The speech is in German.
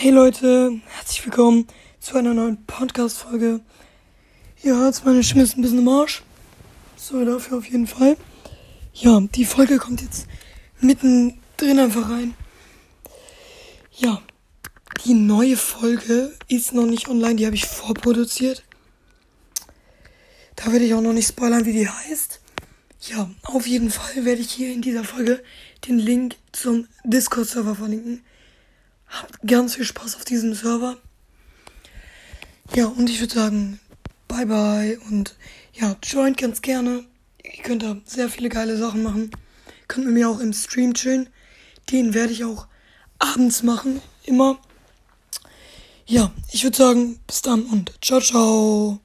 Hey Leute, herzlich willkommen zu einer neuen Podcast-Folge. Ihr hört, meine Stimme ist ein bisschen im Arsch. So, dafür auf jeden Fall. Ja, die Folge kommt jetzt mittendrin einfach rein. Ja, die neue Folge ist noch nicht online, die habe ich vorproduziert. Da werde ich auch noch nicht spoilern, wie die heißt. Ja, auf jeden Fall werde ich hier in dieser Folge den Link zum Discord-Server verlinken. Habt ganz viel Spaß auf diesem Server. Ja, und ich würde sagen, bye bye und ja, joint ganz gerne. Ihr könnt da sehr viele geile Sachen machen. Könnt mit mir auch im Stream chillen. Den werde ich auch abends machen, immer. Ja, ich würde sagen, bis dann und ciao, ciao.